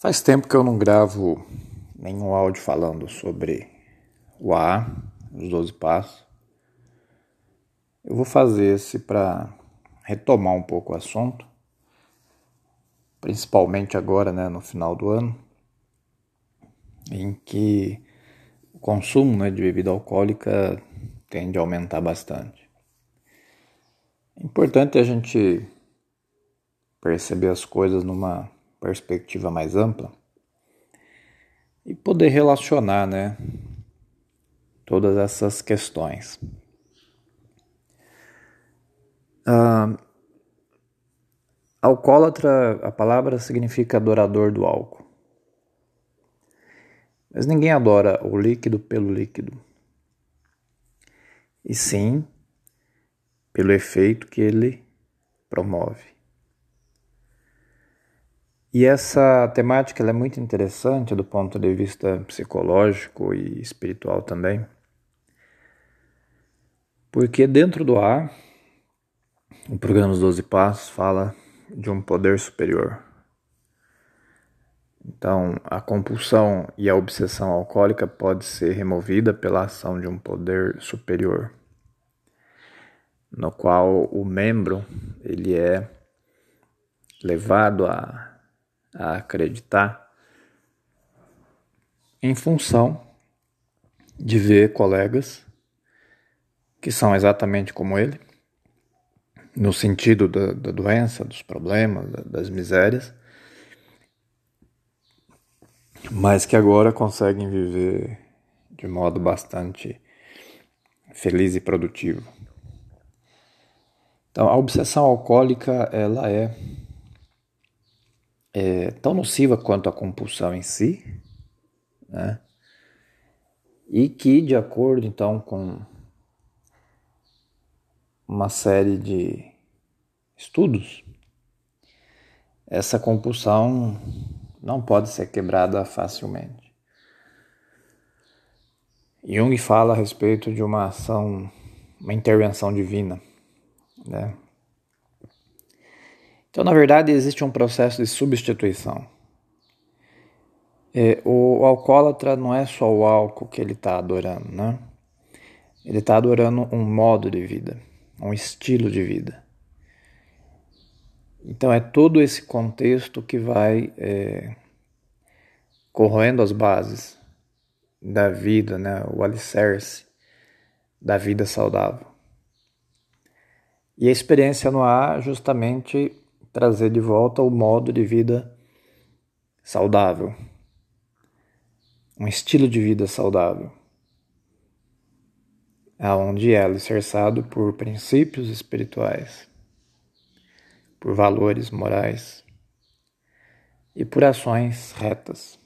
Faz tempo que eu não gravo nenhum áudio falando sobre o A, os 12 passos. Eu vou fazer esse para retomar um pouco o assunto, principalmente agora, né, no final do ano, em que o consumo né, de bebida alcoólica tende a aumentar bastante. É importante a gente perceber as coisas numa perspectiva mais ampla e poder relacionar, né, todas essas questões. Ah, alcoólatra, a palavra significa adorador do álcool. Mas ninguém adora o líquido pelo líquido. E sim pelo efeito que ele promove. E essa temática é muito interessante do ponto de vista psicológico e espiritual também. Porque dentro do ar, o programa Os Doze Passos fala de um poder superior. Então, a compulsão e a obsessão alcoólica pode ser removida pela ação de um poder superior, no qual o membro ele é levado a a acreditar em função de ver colegas que são exatamente como ele, no sentido da, da doença, dos problemas, das misérias, mas que agora conseguem viver de modo bastante feliz e produtivo. Então, a obsessão alcoólica ela é é tão nociva quanto a compulsão em si, né? E que, de acordo então com uma série de estudos, essa compulsão não pode ser quebrada facilmente. Jung fala a respeito de uma ação, uma intervenção divina, né? Então, na verdade, existe um processo de substituição. É, o alcoólatra não é só o álcool que ele está adorando, né? Ele está adorando um modo de vida, um estilo de vida. Então, é todo esse contexto que vai é, corroendo as bases da vida, né? o alicerce da vida saudável. E a experiência no ar justamente trazer de volta o modo de vida saudável, um estilo de vida saudável, aonde é alicerçado por princípios espirituais, por valores morais e por ações retas.